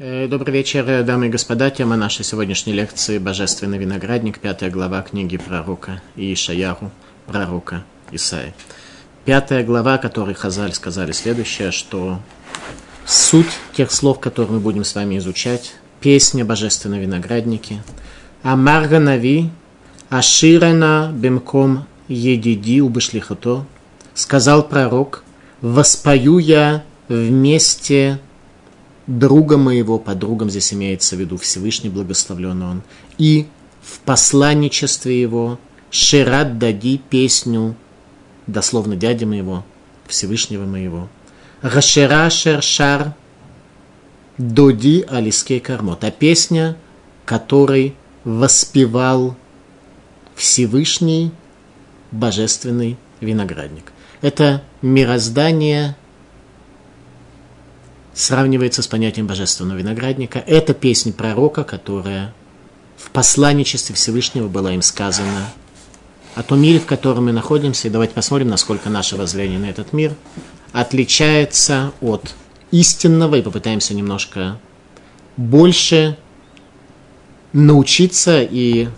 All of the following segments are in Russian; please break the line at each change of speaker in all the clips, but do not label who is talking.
Э, добрый вечер, дамы и господа. Тема нашей сегодняшней лекции «Божественный виноградник», пятая глава книги пророка Иишаяру, пророка Исаи. Пятая глава, которой Хазаль сказали следующее, что суть тех слов, которые мы будем с вами изучать, песня «Божественной виноградники», Амарга Нави, Аширана Бемком Едиди Убышлихото, сказал пророк, «Воспою я вместе друга моего, под другом здесь имеется в виду Всевышний благословлен он, и в посланничестве его Шират дади песню, дословно дяди моего, Всевышнего моего. Рашера шершар доди алискей кармот. А песня, которой воспевал Всевышний божественный виноградник. Это мироздание сравнивается с понятием божественного виноградника. Это песня пророка, которая в посланничестве Всевышнего была им сказана о том мире, в котором мы находимся. И давайте посмотрим, насколько наше воззрение на этот мир отличается от истинного и попытаемся немножко больше научиться и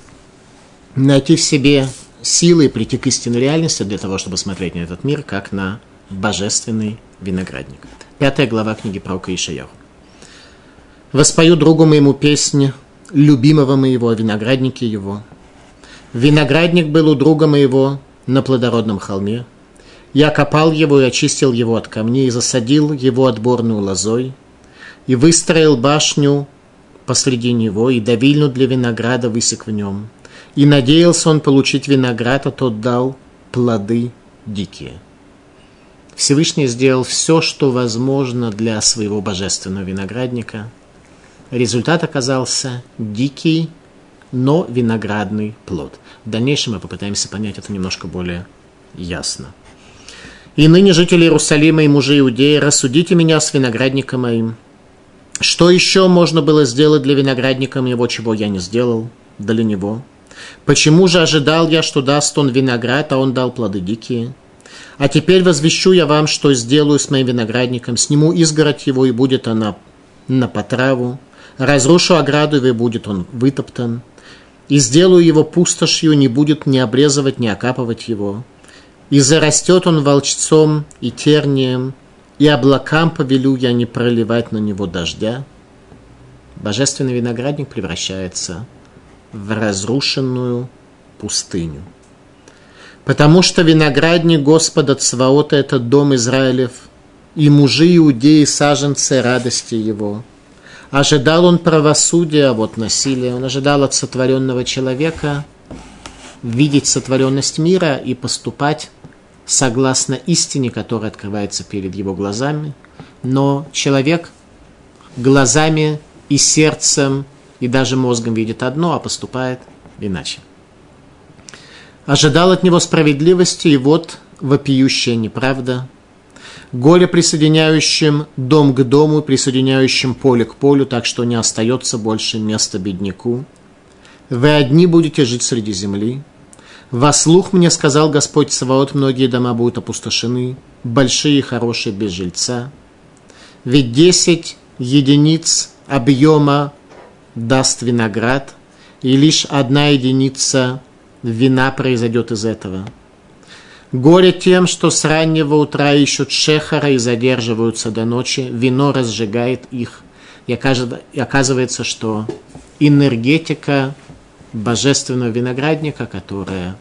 найти в себе силы и прийти к истинной реальности для того, чтобы смотреть на этот мир как на божественный виноградник. Пятая глава книги пророка Ишаяху. «Воспою другу моему песнь, любимого моего, о винограднике его. Виноградник был у друга моего на плодородном холме. Я копал его и очистил его от камней, и засадил его отборную лозой, и выстроил башню посреди него, и давильну для винограда высек в нем. И надеялся он получить виноград, а тот дал плоды дикие. Всевышний сделал все, что возможно для своего божественного виноградника. Результат оказался дикий, но виноградный плод. В дальнейшем мы попытаемся понять это немножко более ясно. И ныне жители Иерусалима и мужи Иудеи, рассудите меня с виноградником моим. Что еще можно было сделать для виноградника моего, чего я не сделал для него? Почему же ожидал я, что даст он виноград, а он дал плоды дикие? А теперь возвещу я вам, что сделаю с моим виноградником. Сниму изгородь его, и будет она на потраву. Разрушу ограду, и будет он вытоптан. И сделаю его пустошью, не будет ни обрезывать, ни окапывать его. И зарастет он волчцом и тернием, и облакам повелю я не проливать на него дождя. Божественный виноградник превращается в разрушенную пустыню. Потому что виноградник Господа Цваота – это дом Израилев, и мужи иудеи – саженцы радости его. Ожидал он правосудия, а вот насилия. Он ожидал от сотворенного человека видеть сотворенность мира и поступать согласно истине, которая открывается перед его глазами. Но человек глазами и сердцем и даже мозгом видит одно, а поступает иначе ожидал от него справедливости, и вот вопиющая неправда. Горе присоединяющим дом к дому, присоединяющим поле к полю, так что не остается больше места бедняку. Вы одни будете жить среди земли. Во слух мне сказал Господь Саваот, многие дома будут опустошены, большие и хорошие без жильца. Ведь десять единиц объема даст виноград, и лишь одна единица вина произойдет из этого. Горе тем, что с раннего утра ищут шехара и задерживаются до ночи, вино разжигает их. И оказывается, что энергетика божественного виноградника, которая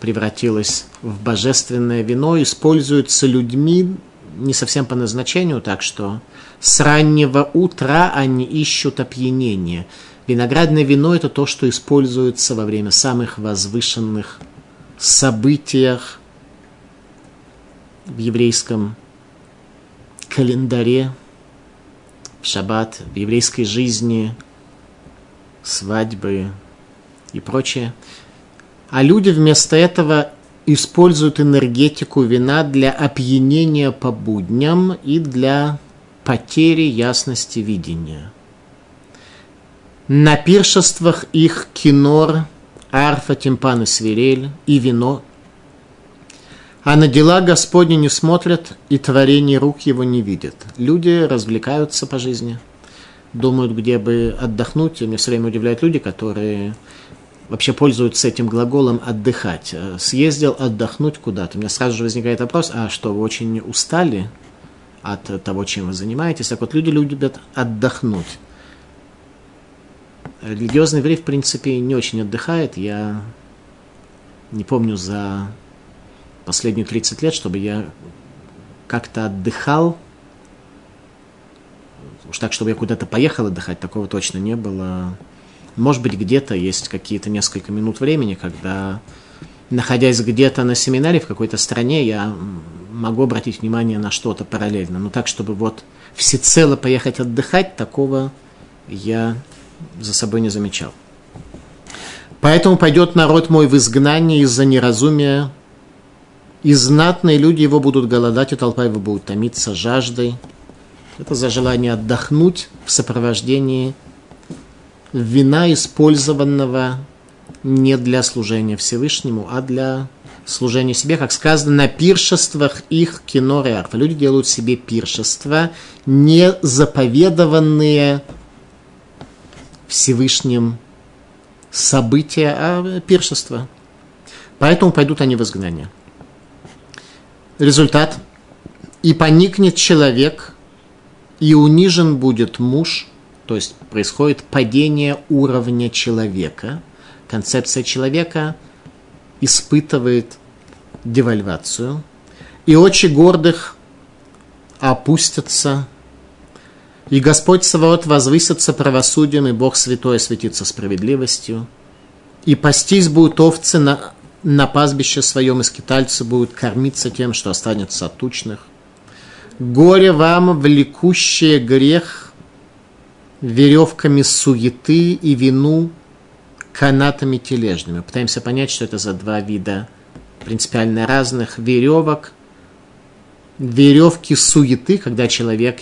превратилась в божественное вино, используется людьми не совсем по назначению, так что с раннего утра они ищут опьянение – Виноградное вино – это то, что используется во время самых возвышенных событиях в еврейском календаре, в шаббат, в еврейской жизни, свадьбы и прочее. А люди вместо этого используют энергетику вина для опьянения по будням и для потери ясности видения – на пиршествах их кинор, арфа, тимпан и свирель и вино. А на дела Господни не смотрят, и творение рук его не видят. Люди развлекаются по жизни, думают, где бы отдохнуть. И меня все время удивляют люди, которые вообще пользуются этим глаголом «отдыхать». Съездил отдохнуть куда-то. У меня сразу же возникает вопрос, а что, вы очень устали от того, чем вы занимаетесь? Так вот, люди любят отдохнуть. Религиозный еврей, в принципе, не очень отдыхает. Я не помню за последние 30 лет, чтобы я как-то отдыхал. Уж так, чтобы я куда-то поехал отдыхать, такого точно не было. Может быть, где-то есть какие-то несколько минут времени, когда, находясь где-то на семинаре в какой-то стране, я могу обратить внимание на что-то параллельно. Но так, чтобы вот всецело поехать отдыхать, такого я за собой не замечал. Поэтому пойдет народ мой в изгнание из-за неразумия, и знатные люди его будут голодать, и толпа его будет томиться жаждой. Это за желание отдохнуть в сопровождении вина, использованного не для служения Всевышнему, а для служения себе, как сказано, на пиршествах их кино. Люди делают себе пиршества, не заповедованные Всевышним события, а пиршества. Поэтому пойдут они в изгнание. Результат. И поникнет человек, и унижен будет муж, то есть происходит падение уровня человека. Концепция человека испытывает девальвацию, и очи гордых опустятся и Господь Саваот возвысится правосудием, и Бог Святой осветится справедливостью. И пастись будут овцы на, на пастбище своем, и скитальцы будут кормиться тем, что останется от тучных. Горе вам, влекущее грех, веревками суеты и вину, канатами тележными. Пытаемся понять, что это за два вида принципиально разных веревок. Веревки суеты, когда человек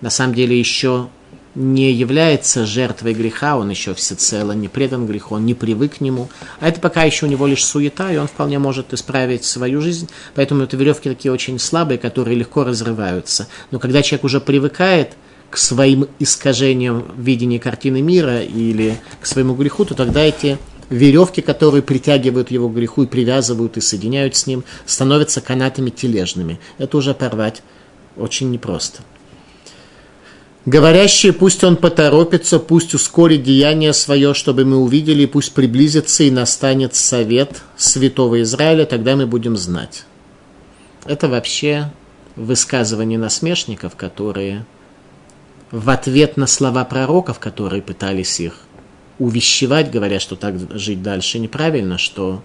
на самом деле еще не является жертвой греха, он еще всецело не предан греху, он не привык к нему. А это пока еще у него лишь суета, и он вполне может исправить свою жизнь. Поэтому это веревки такие очень слабые, которые легко разрываются. Но когда человек уже привыкает к своим искажениям в видении картины мира или к своему греху, то тогда эти веревки, которые притягивают его к греху и привязывают и соединяют с ним, становятся канатами тележными. Это уже порвать очень непросто. Говорящие, пусть он поторопится, пусть ускорит деяние свое, чтобы мы увидели, пусть приблизится и настанет совет святого Израиля, тогда мы будем знать. Это вообще высказывание насмешников, которые в ответ на слова пророков, которые пытались их увещевать, говоря, что так жить дальше неправильно, что,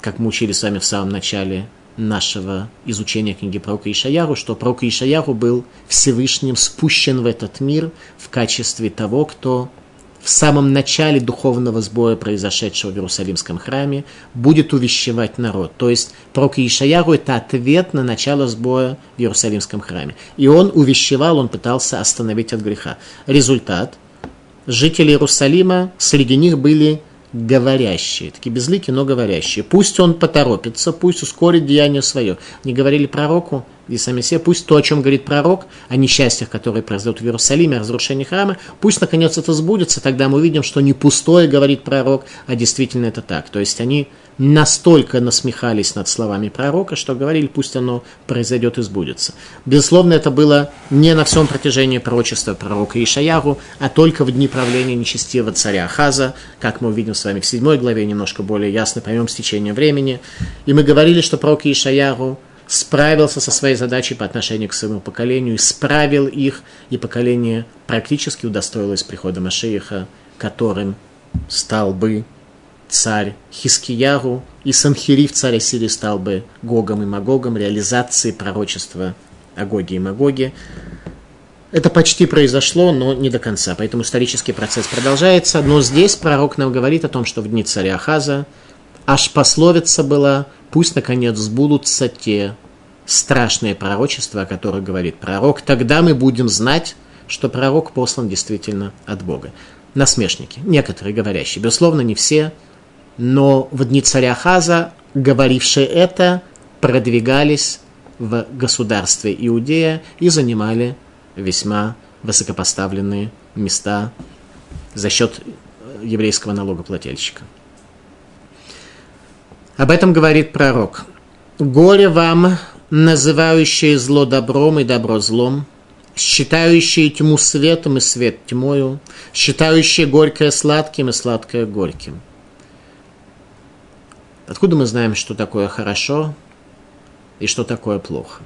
как мы учили с вами в самом начале нашего изучения книги пророка Ишаяру, что пророк Ишаяру был Всевышним спущен в этот мир в качестве того, кто в самом начале духовного сбоя, произошедшего в Иерусалимском храме, будет увещевать народ. То есть пророк Ишаяру – это ответ на начало сбоя в Иерусалимском храме. И он увещевал, он пытался остановить от греха. Результат – жители Иерусалима, среди них были говорящие, такие безликие, но говорящие. Пусть он поторопится, пусть ускорит деяние свое. Не говорили пророку и сами себе, пусть то, о чем говорит пророк, о несчастьях, которые произойдут в Иерусалиме, о разрушении храма, пусть наконец это сбудется, тогда мы увидим, что не пустое говорит пророк, а действительно это так. То есть они настолько насмехались над словами пророка, что говорили, пусть оно произойдет и сбудется. Безусловно, это было не на всем протяжении пророчества пророка Ишаяру, а только в дни правления нечестивого царя Ахаза, как мы увидим с вами в седьмой главе, немножко более ясно поймем с течением времени. И мы говорили, что пророк Ишаяру справился со своей задачей по отношению к своему поколению, исправил их, и поколение практически удостоилось прихода Машеиха, которым стал бы царь Хискияру, и Санхирив царь Ассирии стал бы Гогом и Магогом, реализацией пророчества о Гоге и Магоге. Это почти произошло, но не до конца, поэтому исторический процесс продолжается. Но здесь пророк нам говорит о том, что в дни царя Ахаза аж пословица была «пусть, наконец, сбудутся те страшные пророчества, о которых говорит пророк, тогда мы будем знать, что пророк послан действительно от Бога. Насмешники, некоторые говорящие, безусловно, не все, но в дни царя Хаза говорившие это, продвигались в государстве Иудея и занимали весьма высокопоставленные места за счет еврейского налогоплательщика. Об этом говорит пророк. «Горе вам, называющие зло добром и добро злом, считающие тьму светом и свет тьмою, считающие горькое сладким и сладкое горьким». Откуда мы знаем, что такое хорошо и что такое плохо?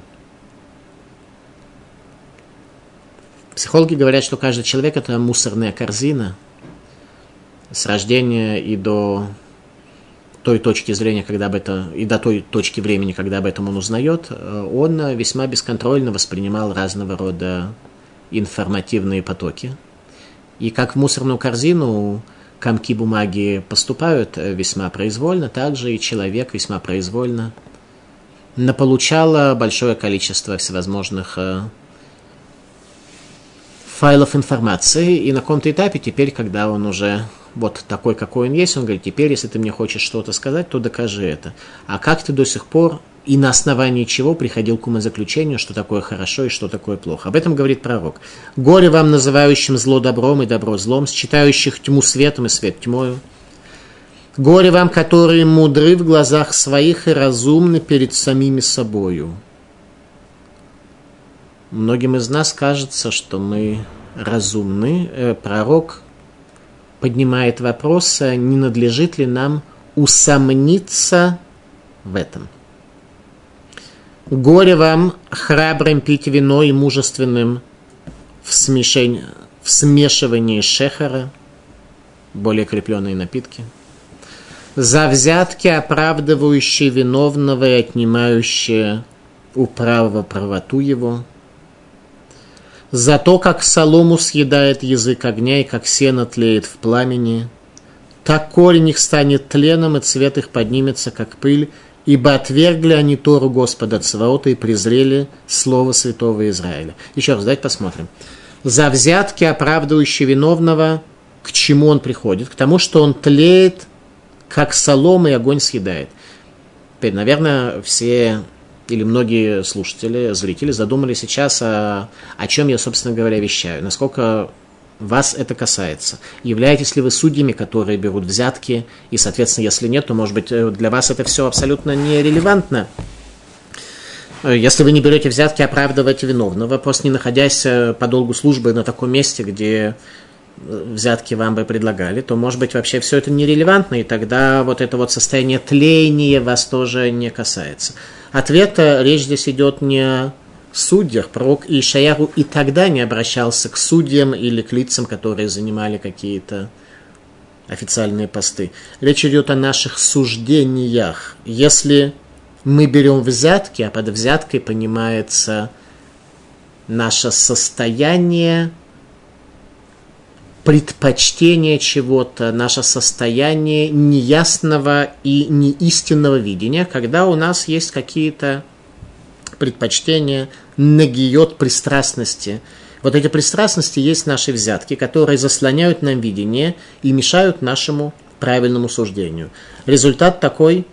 Психологи говорят, что каждый человек – это мусорная корзина. С рождения и до той точки зрения, когда об этом, и до той точки времени, когда об этом он узнает, он весьма бесконтрольно воспринимал разного рода информативные потоки. И как в мусорную корзину комки бумаги поступают весьма произвольно, также и человек весьма произвольно наполучало большое количество всевозможных э, файлов информации, и на каком-то этапе теперь, когда он уже вот такой, какой он есть, он говорит, теперь, если ты мне хочешь что-то сказать, то докажи это. А как ты до сих пор и на основании чего приходил к умозаключению, что такое хорошо и что такое плохо. Об этом говорит пророк. «Горе вам, называющим зло добром и добро злом, считающих тьму светом и свет тьмою. Горе вам, которые мудры в глазах своих и разумны перед самими собою». Многим из нас кажется, что мы разумны. Э, пророк поднимает вопрос, а не надлежит ли нам усомниться в этом. Горе вам, храбрым пить вино и мужественным в, смешении, в смешивании шехара, более крепленные напитки. За взятки, оправдывающие виновного и отнимающие у правого правоту его – за то, как солому съедает язык огня и как сено тлеет в пламени, так корень их станет тленом, и цвет их поднимется, как пыль, ибо отвергли они Тору Господа Цваота и презрели Слово Святого Израиля. Еще раз, давайте посмотрим. За взятки, оправдывающие виновного, к чему он приходит? К тому, что он тлеет, как солома, и огонь съедает. Теперь, наверное, все или многие слушатели, зрители задумали сейчас, о, о чем я, собственно говоря, вещаю, насколько вас это касается. Являетесь ли вы судьями, которые берут взятки, и, соответственно, если нет, то, может быть, э, для вас это все абсолютно нерелевантно. Если вы не берете взятки, оправдываете виновного, просто не находясь э, по долгу службы на таком месте, где э, взятки вам бы предлагали, то, может быть, вообще все это нерелевантно, и тогда вот это вот состояние тления вас тоже не касается. Ответа речь здесь идет не о судьях. Пророк Ишаяру и тогда не обращался к судьям или к лицам, которые занимали какие-то официальные посты. Речь идет о наших суждениях. Если мы берем взятки, а под взяткой понимается наше состояние предпочтение чего-то, наше состояние неясного и неистинного видения, когда у нас есть какие-то предпочтения, нагиет пристрастности. Вот эти пристрастности есть наши взятки, которые заслоняют нам видение и мешают нашему правильному суждению. Результат такой,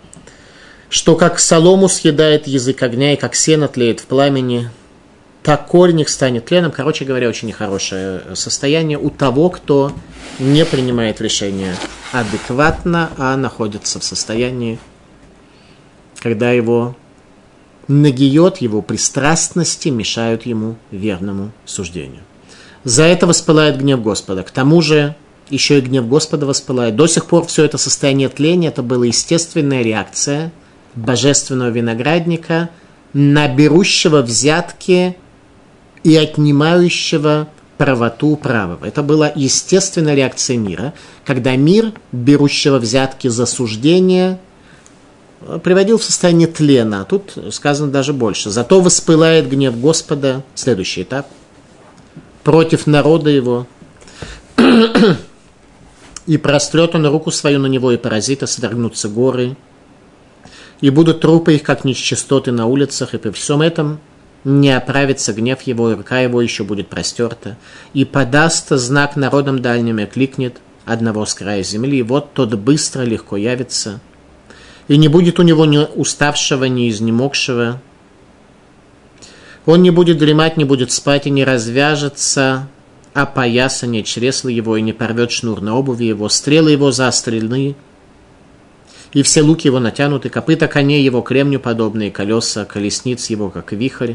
что как солому съедает язык огня и как сено тлеет в пламени, корень станет тленом. Короче говоря, очень нехорошее состояние у того, кто не принимает решения адекватно, а находится в состоянии, когда его нагиет, его пристрастности мешают ему верному суждению. За это воспылает гнев Господа. К тому же еще и гнев Господа воспылает. До сих пор все это состояние тления, это была естественная реакция божественного виноградника на берущего взятки и отнимающего правоту правого. Это была естественная реакция мира, когда мир, берущего взятки за суждение, приводил в состояние тлена. Тут сказано даже больше. Зато воспылает гнев Господа, следующий этап, против народа его, и прострет он руку свою на него, и паразита свергнутся горы, и будут трупы их, как нечистоты на улицах, и при всем этом – не оправится гнев его, и рука его еще будет простерта, и подаст знак народам дальним и кликнет одного с края земли, и вот тот быстро, легко явится. и не будет у него ни уставшего, ни изнемогшего. Он не будет дремать, не будет спать и не развяжется опоясание чресла его и не порвет шнур на обуви его, стрелы его заострены, и все луки его натянуты, копыта коней его кремню подобные, колеса, колесниц его, как вихрь.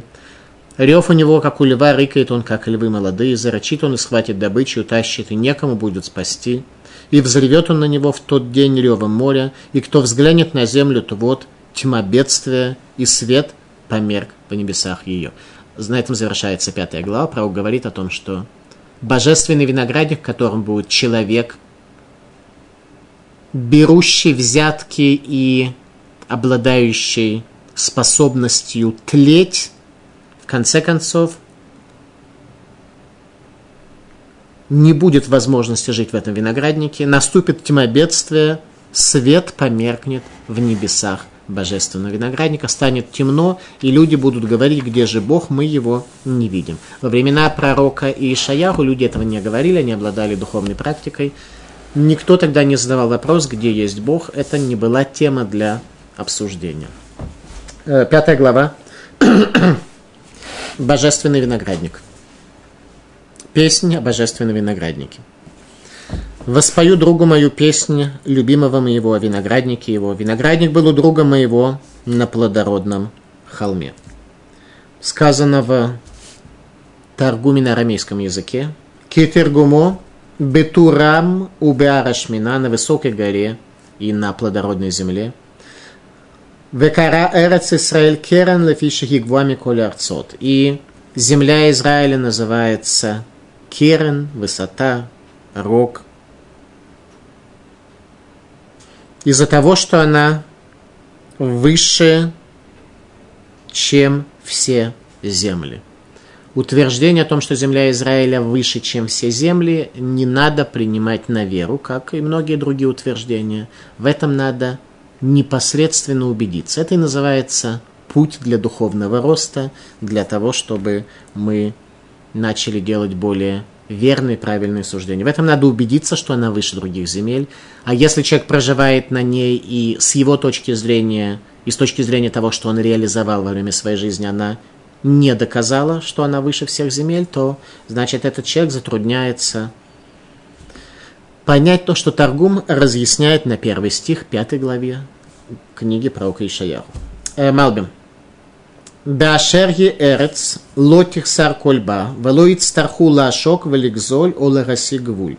Рев у него, как у льва, рыкает он, как львы молодые, зарочит он и схватит добычу, утащит, и некому будет спасти. И взревет он на него в тот день ревом моря, и кто взглянет на землю, то вот тьма бедствия, и свет померк по небесах ее. На этом завершается пятая глава. Пророк говорит о том, что божественный виноградник, которым будет человек, берущий взятки и обладающий способностью тлеть, в конце концов, не будет возможности жить в этом винограднике, наступит тьма бедствия, свет померкнет в небесах божественного виноградника, станет темно, и люди будут говорить, где же Бог, мы его не видим. Во времена пророка Ишаяху люди этого не говорили, они обладали духовной практикой. Никто тогда не задавал вопрос, где есть Бог, это не была тема для обсуждения. Э, пятая глава. Божественный виноградник. Песня о божественном винограднике. Воспою другу мою песню, любимого моего, о винограднике его. Виноградник был у друга моего на плодородном холме. Сказано в Таргуме на арамейском языке. Китергумо бетурам убеарашмина на высокой горе и на плодородной земле. Векара эрец Исраэль керен лефиши гигвами коля арцот. И земля Израиля называется керен, высота, рог, из-за того, что она выше, чем все земли. Утверждение о том, что земля Израиля выше, чем все земли, не надо принимать на веру, как и многие другие утверждения. В этом надо непосредственно убедиться. Это и называется путь для духовного роста, для того, чтобы мы начали делать более верные, правильные суждения. В этом надо убедиться, что она выше других земель. А если человек проживает на ней и с его точки зрения, и с точки зрения того, что он реализовал во время своей жизни, она не доказала, что она выше всех земель, то значит этот человек затрудняется понять то, что Таргум разъясняет на первый стих, пятой главе книги пророка Ишаяху. Э, Малбим. Башерги эрец, лотих сар кольба, велоит старху лашок, великзоль, олараси гвуль.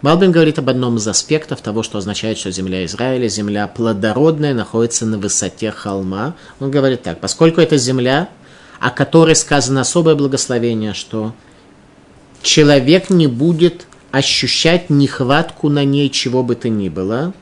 Малбин говорит об одном из аспектов того, что означает, что земля Израиля, земля плодородная, находится на высоте холма. Он говорит так, поскольку эта земля о которой сказано особое благословение, что человек не будет ощущать нехватку на ней чего бы то ни было,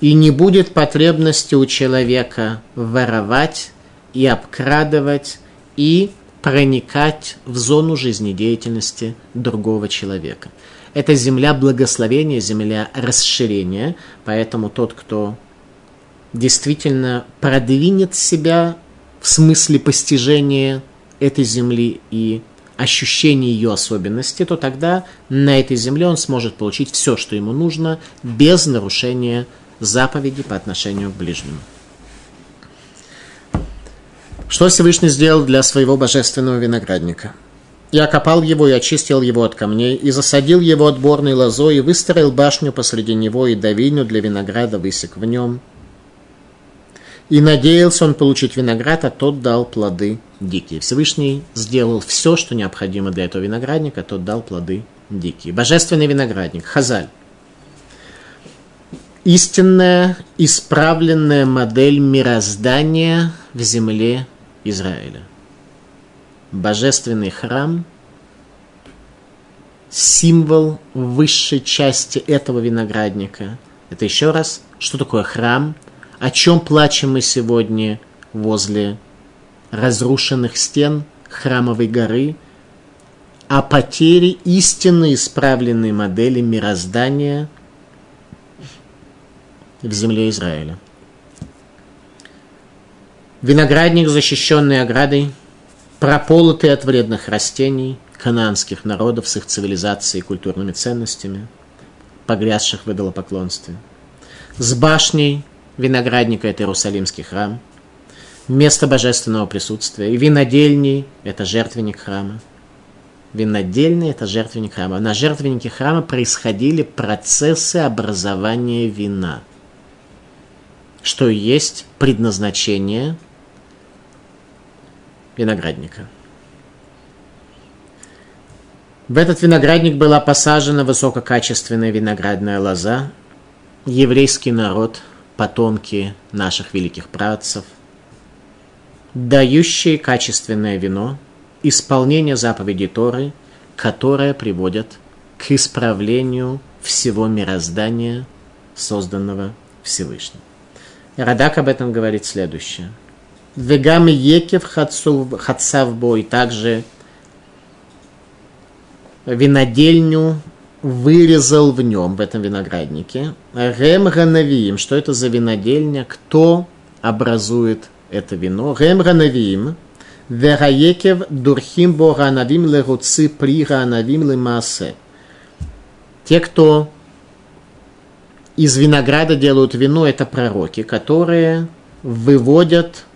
и не будет потребности у человека воровать, и обкрадывать, и проникать в зону жизнедеятельности другого человека. Это земля благословения, земля расширения, поэтому тот, кто действительно продвинет себя в смысле постижения этой земли и ощущения ее особенности, то тогда на этой земле он сможет получить все, что ему нужно, без нарушения заповеди по отношению к ближнему. Что Всевышний сделал для своего божественного виноградника? Я копал его и очистил его от камней, и засадил его отборной лозой, и выстроил башню посреди него, и давиню для винограда высек в нем. И надеялся он получить виноград, а тот дал плоды дикие. Всевышний сделал все, что необходимо для этого виноградника, тот дал плоды дикие. Божественный виноградник, хазаль. Истинная, исправленная модель мироздания в земле Израиля. Божественный храм – символ высшей части этого виноградника. Это еще раз, что такое храм, о чем плачем мы сегодня возле разрушенных стен храмовой горы, о потере истинно исправленной модели мироздания в земле Израиля. Виноградник, защищенный оградой, прополотый от вредных растений, кананских народов с их цивилизацией и культурными ценностями, погрязших в идолопоклонстве. С башней, виноградника – это Иерусалимский храм, место божественного присутствия. И винодельней – это жертвенник храма. Винодельный – это жертвенник храма. На жертвеннике храма происходили процессы образования вина, что есть предназначение виноградника. В этот виноградник была посажена высококачественная виноградная лоза. Еврейский народ, потомки наших великих працев, дающие качественное вино – исполнение заповедей Торы, которая приводит к исправлению всего мироздания, созданного Всевышним. Радак об этом говорит следующее. Вегами Екев и также винодельню вырезал в нем, в этом винограднике. Рем Ганавиим, что это за винодельня, кто образует это вино. Рем Ганавиим – Вераекев дурхим бо ранавим леруци при ранавим лемасе. Те, кто из винограда делают вино, это пророки, которые выводят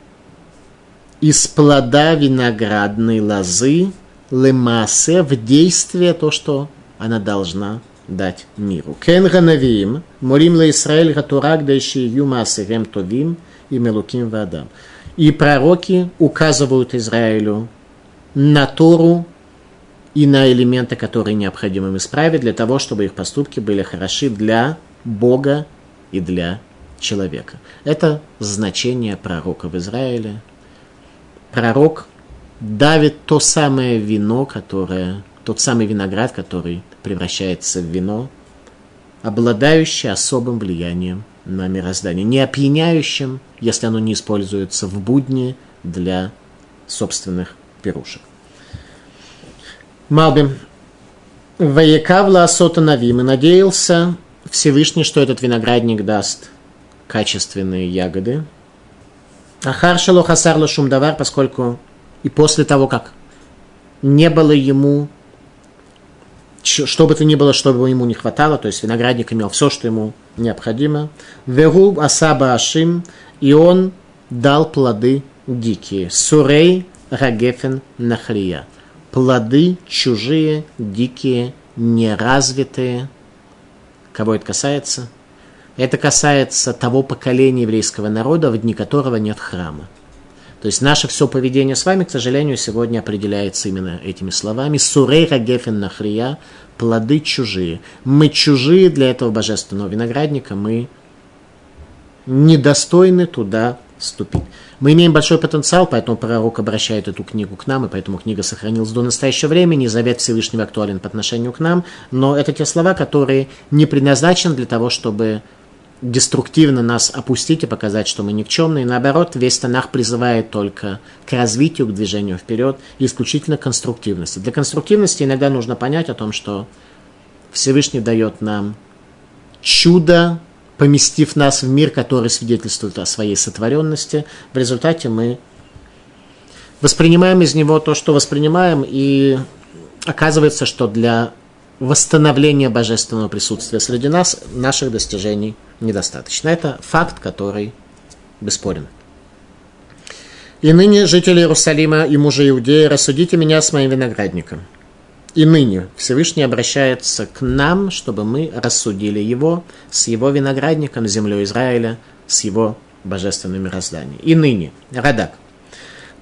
из плода виноградной лозы лемасе в действие то, что она должна дать миру. Кен ганавим, молим ле Исраэль гатурак дайши юмасе гем товим и мелуким вадам. И пророки указывают Израилю на Тору и на элементы, которые необходимо им исправить, для того, чтобы их поступки были хороши для Бога и для человека. Это значение пророка в Израиле. Пророк давит то самое вино, которое, тот самый виноград, который превращается в вино, обладающий особым влиянием на мироздание, не опьяняющим, если оно не используется в будни для собственных пирушек. Малбим. Ваякавла Асота Навим и надеялся Всевышний, что этот виноградник даст качественные ягоды. Ахар Шалохасарла Шумдавар, поскольку и после того, как не было ему что бы то ни было, что бы ему не хватало, то есть виноградник имел все, что ему необходимо. Веру асаба ашим, и он дал плоды дикие. Сурей рагефен нахрия. Плоды чужие, дикие, неразвитые. Кого это касается? Это касается того поколения еврейского народа, в дни которого нет храма. То есть наше все поведение с вами, к сожалению, сегодня определяется именно этими словами. Сурейра гефен нахрия, плоды чужие. Мы чужие для этого божественного виноградника, мы недостойны туда ступить. Мы имеем большой потенциал, поэтому пророк обращает эту книгу к нам, и поэтому книга сохранилась до настоящего времени, завет Всевышнего актуален по отношению к нам, но это те слова, которые не предназначены для того, чтобы деструктивно нас опустить и показать, что мы никчемные. Наоборот, весь Танах призывает только к развитию, к движению вперед и исключительно конструктивности. Для конструктивности иногда нужно понять о том, что Всевышний дает нам чудо, поместив нас в мир, который свидетельствует о своей сотворенности. В результате мы воспринимаем из него то, что воспринимаем, и оказывается, что для восстановления божественного присутствия среди нас наших достижений недостаточно. Это факт, который бесспорен. И ныне, жители Иерусалима и мужи Иудеи, рассудите меня с моим виноградником. И ныне Всевышний обращается к нам, чтобы мы рассудили его с его виноградником, землей Израиля, с его божественным мирозданием. И ныне, Радак,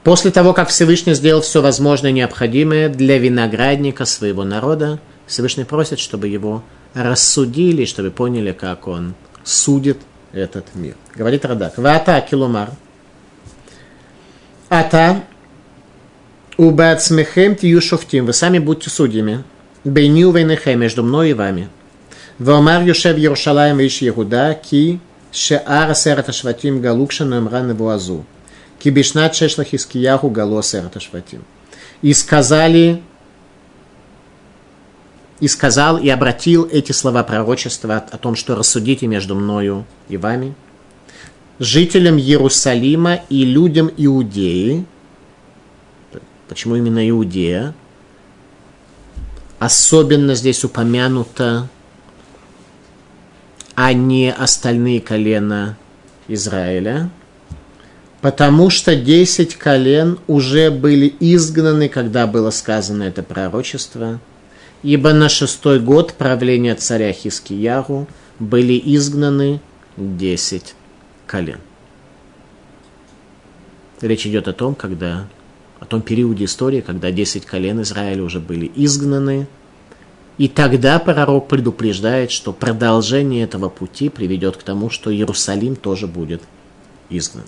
после того, как Всевышний сделал все возможное необходимое для виноградника своего народа, Всевышний просит, чтобы его рассудили, чтобы поняли, как он судит этот мир. Говорит Радак. Вата килумар. Ата убацмехем тию шуфтим. Вы сами будьте судьями. Бейню вейнехем между мной и вами. Вомар Юшев Иерушалаем Иш Иуда, ки шеар асерат ашватим галукша номра невуазу. Ки бишнат шешлах искияху гало асерат ашватим. И сказали и сказал и обратил эти слова пророчества о том, что рассудите между мною и вами, жителям Иерусалима и людям Иудеи. Почему именно Иудея? Особенно здесь упомянуто, а не остальные колена Израиля, потому что десять колен уже были изгнаны, когда было сказано это пророчество, ибо на шестой год правления царя Хискияру были изгнаны десять колен. Речь идет о том, когда, о том периоде истории, когда десять колен Израиля уже были изгнаны, и тогда пророк предупреждает, что продолжение этого пути приведет к тому, что Иерусалим тоже будет изгнан.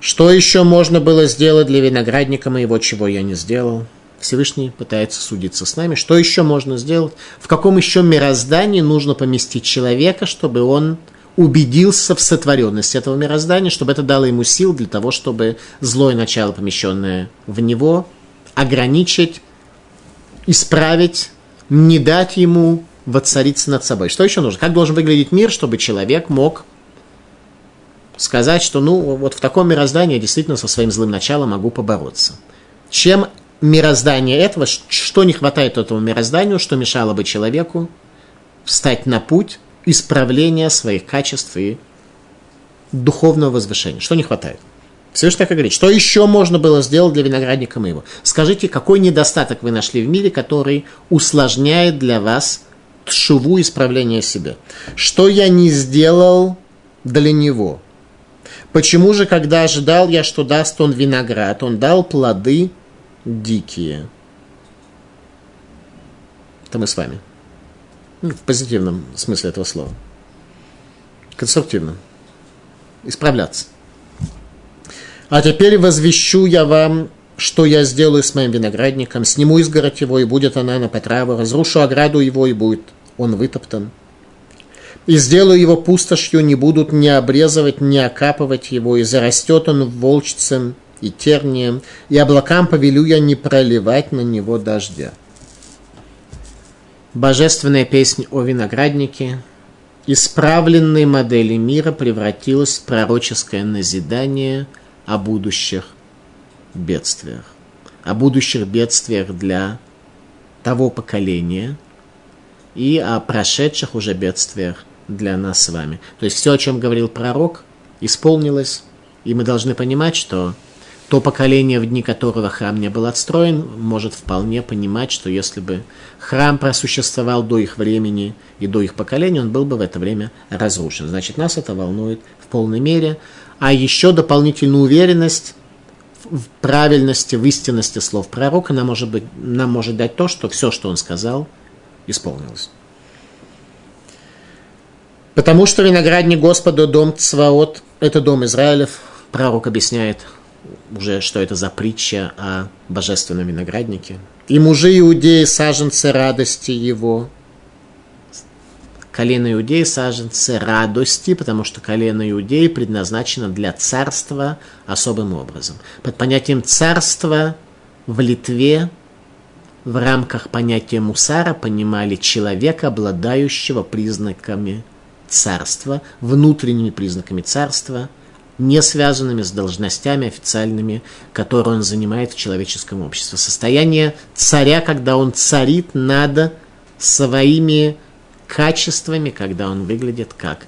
Что еще можно было сделать для виноградника моего, чего я не сделал? Всевышний пытается судиться с нами. Что еще можно сделать? В каком еще мироздании нужно поместить человека, чтобы он убедился в сотворенности этого мироздания, чтобы это дало ему сил для того, чтобы злое начало, помещенное в него, ограничить, исправить, не дать ему воцариться над собой. Что еще нужно? Как должен выглядеть мир, чтобы человек мог сказать, что ну вот в таком мироздании я действительно со своим злым началом могу побороться. Чем мироздание этого, что не хватает этому мирозданию, что мешало бы человеку встать на путь исправления своих качеств и духовного возвышения. Что не хватает? Всевышний так и говорит, что еще можно было сделать для виноградника моего? Скажите, какой недостаток вы нашли в мире, который усложняет для вас тшуву исправления себя? Что я не сделал для него? Почему же, когда ожидал я, что даст он виноград, он дал плоды дикие? Это мы с вами. Ну, в позитивном смысле этого слова. Конструктивно. Исправляться. А теперь возвещу я вам, что я сделаю с моим виноградником. Сниму изгородь его, и будет она на потраву. Разрушу ограду его, и будет он вытоптан и сделаю его пустошью, не будут ни обрезывать, ни окапывать его, и зарастет он волчцем и тернием, и облакам повелю я не проливать на него дождя. Божественная песня о винограднике, исправленной модели мира превратилась в пророческое назидание о будущих бедствиях. О будущих бедствиях для того поколения и о прошедших уже бедствиях для нас с вами. То есть все, о чем говорил пророк, исполнилось, и мы должны понимать, что то поколение, в дни которого храм не был отстроен, может вполне понимать, что если бы храм просуществовал до их времени и до их поколения, он был бы в это время разрушен. Значит, нас это волнует в полной мере. А еще дополнительную уверенность в правильности, в истинности слов пророка нам может, быть, нам может дать то, что все, что он сказал, исполнилось. Потому что виноградник Господа, дом Цваот, это дом Израилев. Пророк объясняет уже, что это за притча о божественном винограднике. И мужи иудеи саженцы радости его. Колено иудеи саженцы радости, потому что колено иудеи предназначено для царства особым образом. Под понятием царства в Литве в рамках понятия мусара понимали человека, обладающего признаками царства, внутренними признаками царства, не связанными с должностями официальными, которые он занимает в человеческом обществе. Состояние царя, когда он царит над своими качествами, когда он выглядит как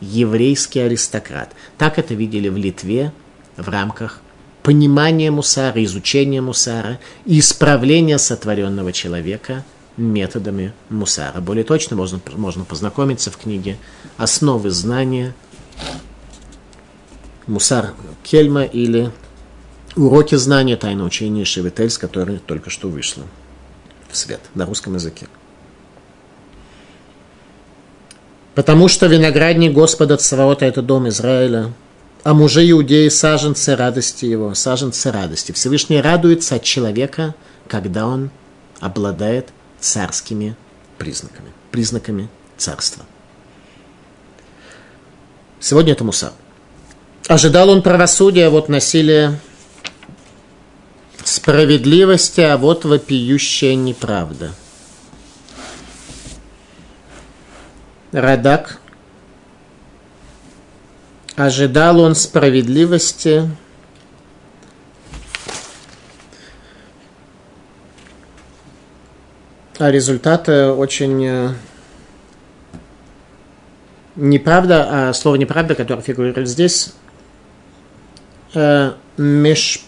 еврейский аристократ. Так это видели в Литве в рамках понимания мусара, изучения мусара и исправления сотворенного человека – методами мусара. Более точно можно, можно познакомиться в книге «Основы знания» Мусар Кельма или «Уроки знания. Тайны учения Шевительс», которая только что вышла в свет на русском языке. Потому что виноградник Господа Цаваота – это дом Израиля, а мужи иудеи – саженцы радости его, саженцы радости. Всевышний радуется от человека, когда он обладает царскими признаками, признаками царства. Сегодня это Муса. Ожидал он правосудия, вот насилие справедливости, а вот вопиющая неправда. Радак. Ожидал он справедливости, А результаты очень э, неправда, а слово неправда, которое фигурирует здесь, э, миш,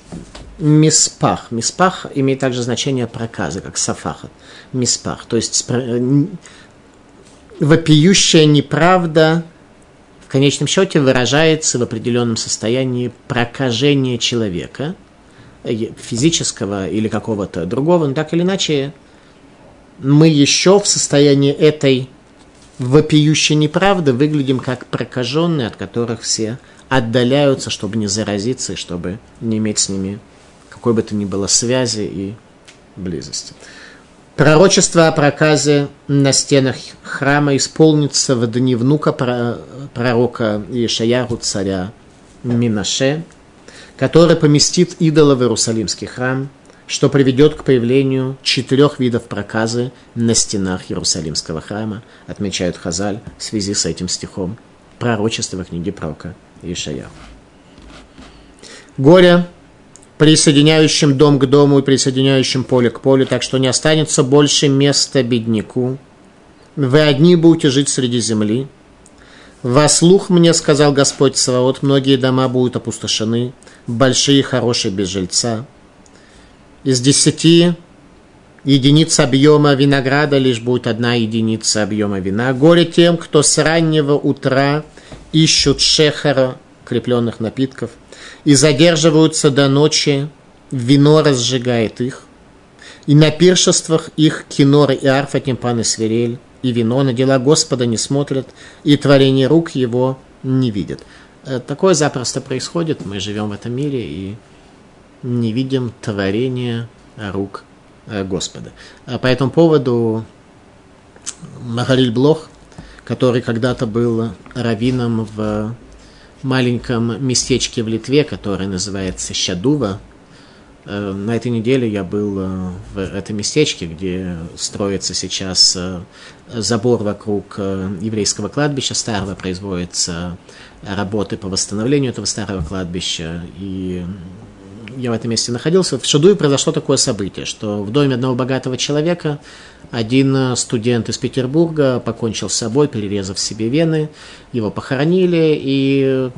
миспах. Миспах имеет также значение проказа, как сафаха. Миспах. То есть э, вопиющая неправда в конечном счете выражается в определенном состоянии прокажения человека, э, физического или какого-то другого, но так или иначе мы еще в состоянии этой вопиющей неправды выглядим как прокаженные, от которых все отдаляются, чтобы не заразиться и чтобы не иметь с ними какой бы то ни было связи и близости. Пророчество о проказе на стенах храма исполнится в дни внука пророка Ишаяру царя Минаше, который поместит идола в Иерусалимский храм – что приведет к появлению четырех видов проказы на стенах Иерусалимского храма, отмечают Хазаль в связи с этим стихом пророчества книги пророка Ишаяху. Горе присоединяющим дом к дому и присоединяющим поле к полю, так что не останется больше места бедняку. Вы одни будете жить среди земли. Во слух мне, сказал Господь Саваот, многие дома будут опустошены, большие, хорошие, без жильца из десяти единиц объема винограда лишь будет одна единица объема вина. Горе тем, кто с раннего утра ищут шехара, крепленных напитков, и задерживаются до ночи, вино разжигает их, и на пиршествах их киноры и арфа, тимпан и свирель, и вино на дела Господа не смотрят, и творение рук его не видят. Э, такое запросто происходит, мы живем в этом мире, и не видим творения рук э, Господа. А по этому поводу Магалиль Блох, который когда-то был раввином в маленьком местечке в Литве, которое называется Щадува, э, на этой неделе я был э, в этом местечке, где строится сейчас забор вокруг еврейского кладбища старого, производятся работы по восстановлению этого старого кладбища. И я в этом месте находился, в Шадуе произошло такое событие, что в доме одного богатого человека один э, студент из Петербурга покончил с собой, перерезав себе вены, его похоронили, и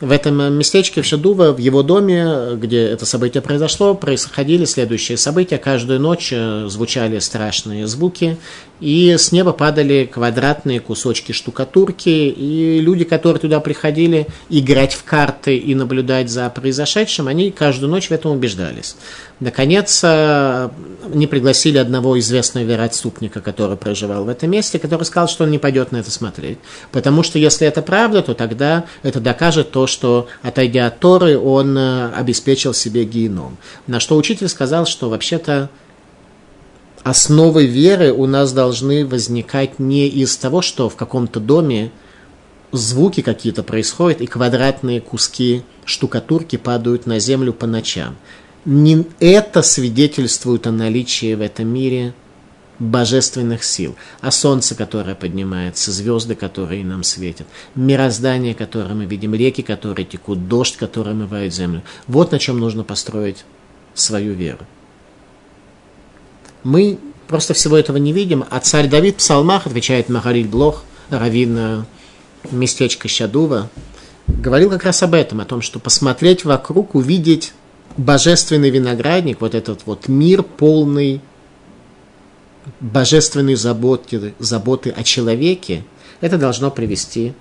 в этом местечке, в Шадува, в его доме, где это событие произошло, происходили следующие события. Каждую ночь э, звучали страшные звуки, и с неба падали квадратные кусочки штукатурки, и люди, которые туда приходили играть в карты и наблюдать за произошедшим, они каждую ночь в этом убеждались. Наконец, э, не пригласили одного известного вероотступника, который проживал в этом месте, который сказал, что он не пойдет на это смотреть. Потому что если это правда, то тогда это докажет то, что, отойдя от Торы, он э, обеспечил себе геном. На что учитель сказал, что вообще-то основы веры у нас должны возникать не из того, что в каком-то доме звуки какие-то происходят, и квадратные куски штукатурки падают на землю по ночам. Не это свидетельствует о наличии в этом мире божественных сил, а солнце, которое поднимается, звезды, которые нам светят, мироздание, которое мы видим, реки, которые текут, дождь, который омывает землю. Вот на чем нужно построить свою веру. Мы просто всего этого не видим, а царь Давид в псалмах, отвечает Магариль Блох, раввин местечко Щадува, говорил как раз об этом, о том, что посмотреть вокруг, увидеть божественный виноградник, вот этот вот мир полный божественной заботы, заботы о человеке, это должно привести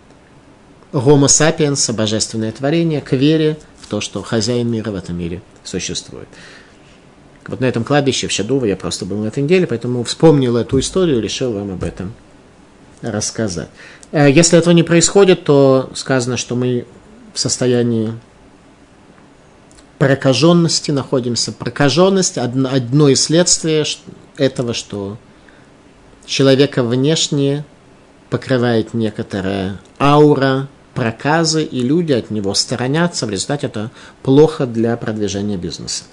Homo sapiens, божественное творение, к вере в то, что хозяин мира в этом мире существует. Вот на этом кладбище в Шадово я просто был на этой неделе, поэтому вспомнил эту историю и решил вам об этом рассказать. Э, если этого не происходит, то сказано, что мы в состоянии прокаженности находимся. Прокаженность – одно из следствий этого, что человека внешне покрывает некоторая аура проказы, и люди от него сторонятся. В результате это плохо для продвижения бизнеса.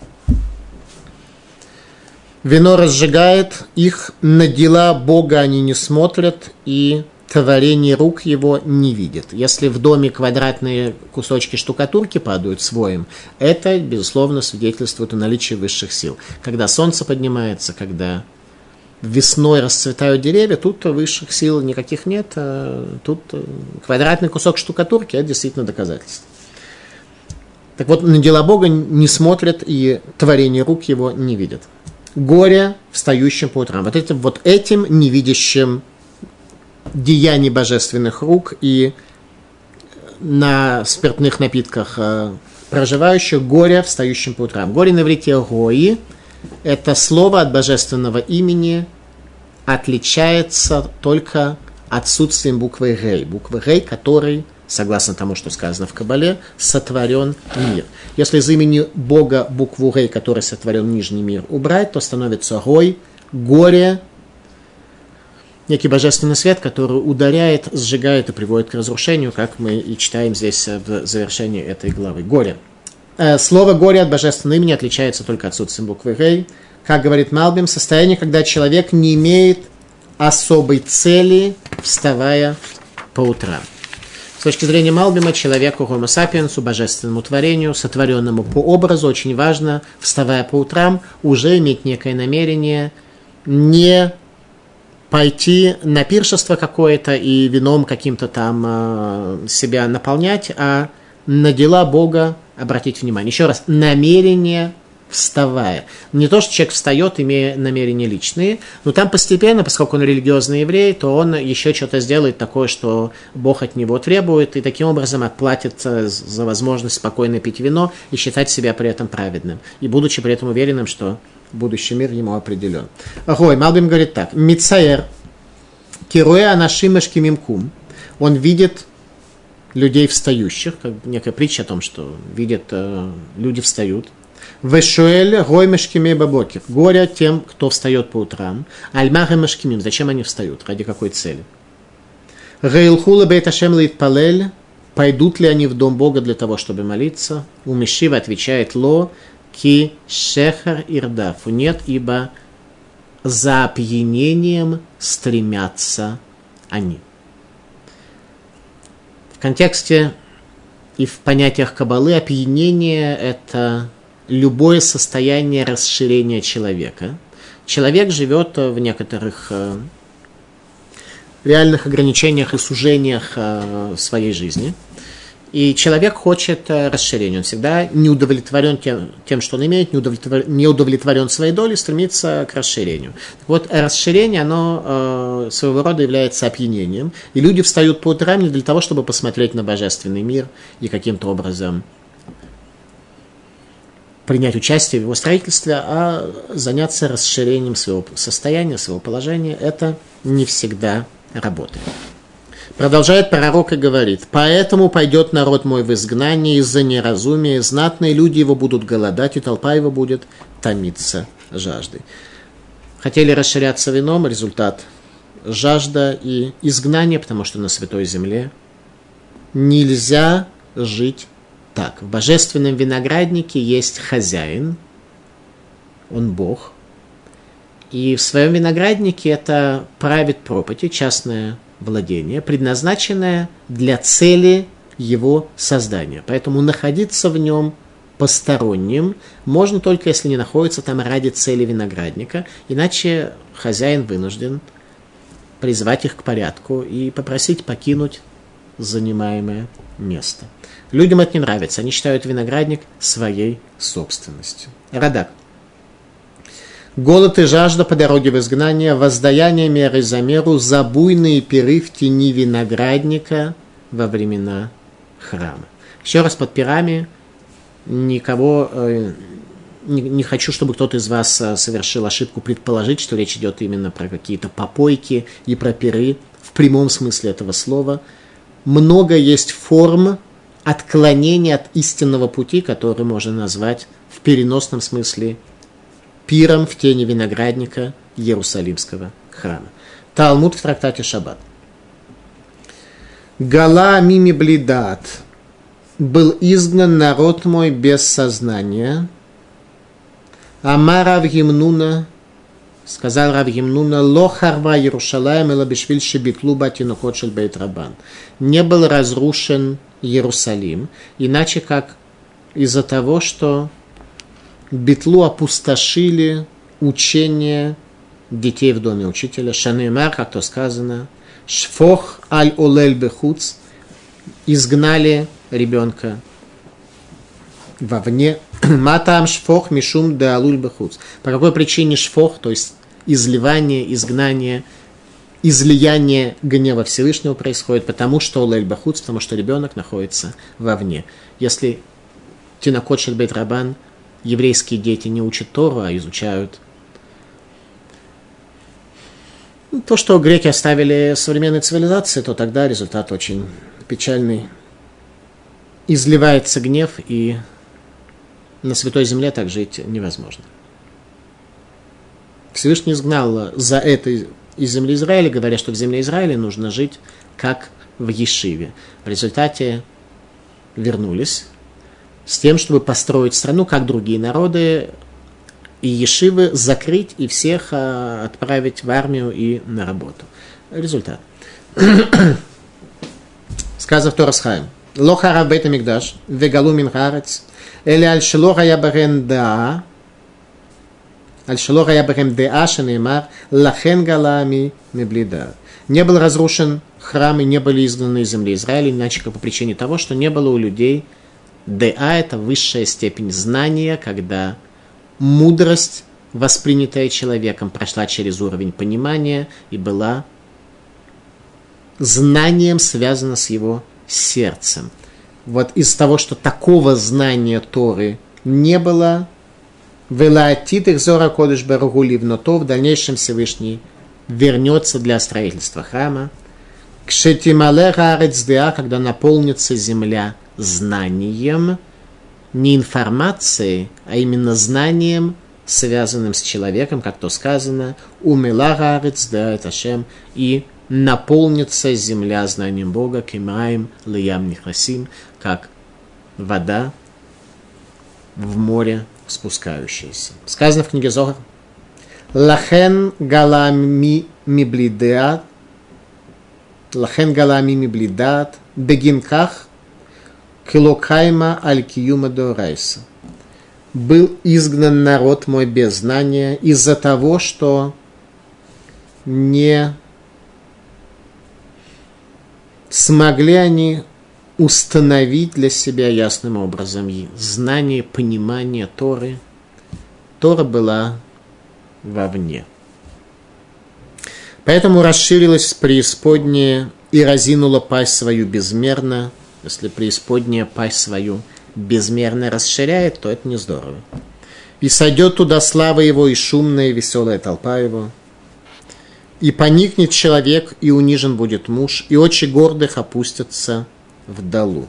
Вино разжигает их, на дела Бога они не смотрят, и творение рук его не видят. Если в доме квадратные кусочки штукатурки падают своим, это, безусловно, свидетельствует о наличии высших сил. Когда солнце поднимается, когда весной расцветают деревья, тут высших сил никаких нет, а тут квадратный кусок штукатурки, это действительно доказательство. Так вот, на дела Бога не смотрят и творение рук его не видят. Горе встающим по утрам. Вот этим, вот этим невидящим деяний божественных рук и на спиртных напитках э, проживающих горе встающим по утрам. Горе на иврите гои – это слово от божественного имени отличается только отсутствием буквы «рей». Буквы «рей», который согласно тому, что сказано в Кабале, сотворен мир. Если из имени Бога букву Рей, который сотворен нижний мир, убрать, то становится Рой, горе, некий божественный свет, который ударяет, сжигает и приводит к разрушению, как мы и читаем здесь в завершении этой главы. Горе. Э, слово «горе» от божественного имени отличается только отсутствием буквы «рей». Как говорит Малбим, состояние, когда человек не имеет особой цели, вставая по утрам. С точки зрения Малбима, человеку Homo sapiens, божественному творению, сотворенному по образу, очень важно, вставая по утрам, уже иметь некое намерение не пойти на пиршество какое-то и вином каким-то там э, себя наполнять, а на дела Бога обратить внимание. Еще раз, намерение вставая. Не то, что человек встает, имея намерения личные, но там постепенно, поскольку он религиозный еврей, то он еще что-то сделает такое, что Бог от него требует, и таким образом отплатит за возможность спокойно пить вино и считать себя при этом праведным. И будучи при этом уверенным, что будущий мир ему определен. Ой, Малбим говорит так. Мицаер, Кируя Анашимешки Мимкум, он видит людей встающих, как некая притча о том, что видят, э, люди встают – Вешуэль гой мешкими бабокер. Горе тем, кто встает по утрам. Альмахи мешкимим. Зачем они встают? Ради какой цели? Гейлхула бейт Ашем палель. Пойдут ли они в дом Бога для того, чтобы молиться? У Мишива отвечает Ло, ки шехар ирдафу. Нет, ибо за опьянением стремятся они. В контексте и в понятиях Кабалы опьянение – это любое состояние расширения человека. Человек живет в некоторых э, реальных ограничениях и сужениях э, своей жизни. И человек хочет э, расширения. Он всегда не удовлетворен тем, тем что он имеет, не удовлетворен, не удовлетворен своей долей, стремится к расширению. Так вот, расширение, оно э, своего рода является опьянением. И люди встают по утрам не для того, чтобы посмотреть на божественный мир и каким-то образом принять участие в его строительстве, а заняться расширением своего состояния, своего положения, это не всегда работает. Продолжает пророк и говорит, «Поэтому пойдет народ мой в изгнание из-за неразумия, знатные люди его будут голодать, и толпа его будет томиться жаждой». Хотели расширяться вином, результат – жажда и изгнание, потому что на Святой Земле нельзя жить так, в божественном винограднике есть хозяин, он Бог, и в своем винограднике это правит пропати, частное владение, предназначенное для цели его создания. Поэтому находиться в нем посторонним можно только если не находится там ради цели виноградника, иначе хозяин вынужден призвать их к порядку и попросить покинуть занимаемое место. Людям это не нравится. Они считают виноградник своей собственностью. Радак. Голод и жажда по дороге в изгнание, воздаяние меры за меру, забуйные пиры в тени виноградника во времена храма. Еще раз под пирами никого э, не, не хочу, чтобы кто-то из вас э, совершил ошибку предположить, что речь идет именно про какие-то попойки и про пиры в прямом смысле этого слова. Много есть форм отклонение от истинного пути, который можно назвать в переносном смысле пиром в тени виноградника Иерусалимского храма. Талмуд в трактате Шаббат. Гала мими блидат. Был изгнан народ мой без сознания. Амара Гимнуна, сказал Рав Гимнуна, ло харва Иерушалаем эла бешвиль шебитлу батинухот шель бейт рабан. Не был разрушен Иерусалим, иначе как из-за того, что Бетлу опустошили учение детей в доме учителя. Шанеймар, как то сказано, шфох аль олель бехуц, изгнали ребенка вовне. Матам шфох мишум де алуль бехуц. По какой причине шфох, то есть изливание, изгнание, излияние гнева Всевышнего происходит, потому что олель бехуц, потому что ребенок находится вовне. Если Тинакот Шельбейт Рабан, еврейские дети не учат Тору, а изучают то, что греки оставили современной цивилизации, то тогда результат очень печальный. Изливается гнев, и на Святой Земле так жить невозможно. Всевышний изгнал за это из земли Израиля, говоря, что в земле Израиля нужно жить как в Ешиве. В результате вернулись с тем, чтобы построить страну, как другие народы, и Ешивы закрыть и всех а, отправить в армию и на работу. Результат. Сказав Торасхайм. Лохара бейта мигдаш, вегалу мин харец, или аль шелоха я барен даа, аль шелоха я барен даа, шанеймар, лахен галами меблида. Не был разрушен храм и не были изгнаны из земли Израиля, иначе как по причине того, что не было у людей ДА – это высшая степень знания, когда мудрость, воспринятая человеком, прошла через уровень понимания и была знанием, связано с его сердцем. Вот из того, что такого знания Торы не было, Велаатит их зора кодыш баругули то в дальнейшем Всевышний вернется для строительства храма. Кшетималеха арецдеа, когда наполнится земля знанием – не информацией, а именно знанием, связанным с человеком, как то сказано, умела гарец да Ашем, и наполнится земля знанием Бога, кемаем лиям нихрасим, как вода в море спускающаяся. Сказано в книге Зогар, Лахен галами миблидеат, Лахен галами миблидат, бегинках Килокайма аль-киюма дорайса. Был изгнан народ мой без знания из-за того, что не смогли они установить для себя ясным образом знание, понимание Торы. Тора была вовне. Поэтому расширилась преисподняя и разинула пасть свою безмерно – если преисподняя пасть свою безмерно расширяет, то это не здорово. И сойдет туда слава его, и шумная, и веселая толпа его. И поникнет человек, и унижен будет муж, и очи гордых опустятся в долу.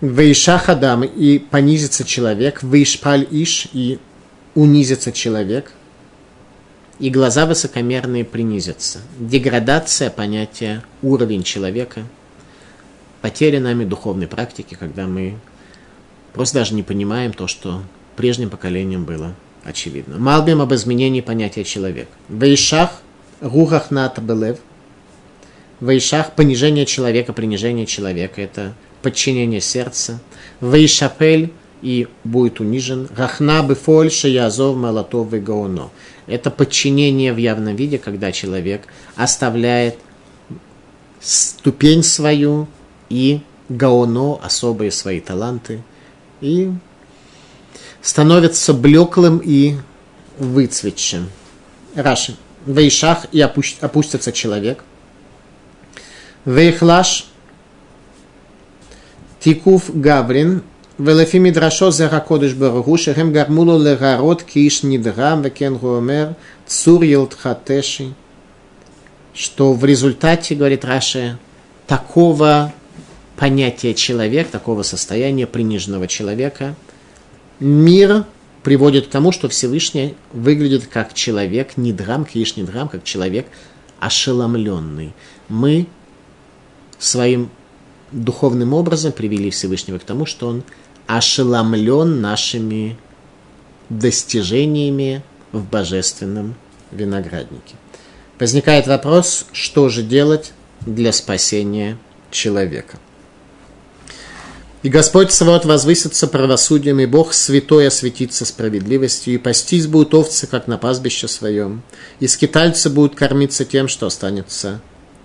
Вейша хадам, и понизится человек, вейшпаль иш, и унизится человек – и глаза высокомерные принизятся. Деградация понятия, уровень человека, потеря нами духовной практики, когда мы просто даже не понимаем то, что прежним поколением было очевидно. Малбим об изменении понятия человек. Вейшах рухах нат белев. Вейшах понижение человека, принижение человека. Это подчинение сердца. Вейшапель и будет унижен. Рахна бефоль шеязов молотов и гаоно. Это подчинение в явном виде, когда человек оставляет ступень свою и гаоно, особые свои таланты, и становится блеклым и выцветшим. Раши. Вейшах и опустится человек. Вейхлаш, Тикуф Гаврин, Велефи Мидрашо Зеракодыш Барагу, Шехем Гармулу Легарот, Киш Нидрам, Векен Гуомер, Цур Хатеши, что в результате, говорит Раши, такого понятия человек, такого состояния приниженного человека, мир приводит к тому, что Всевышний выглядит как человек, не драм, киш не драм, как человек ошеломленный. Мы своим духовным образом привели Всевышнего к тому, что он ошеломлен нашими достижениями в божественном винограднике. Возникает вопрос, что же делать для спасения человека. И Господь Саваот возвысится правосудием, и Бог святой осветится справедливостью, и пастись будут овцы, как на пастбище своем, и скитальцы будут кормиться тем, что останется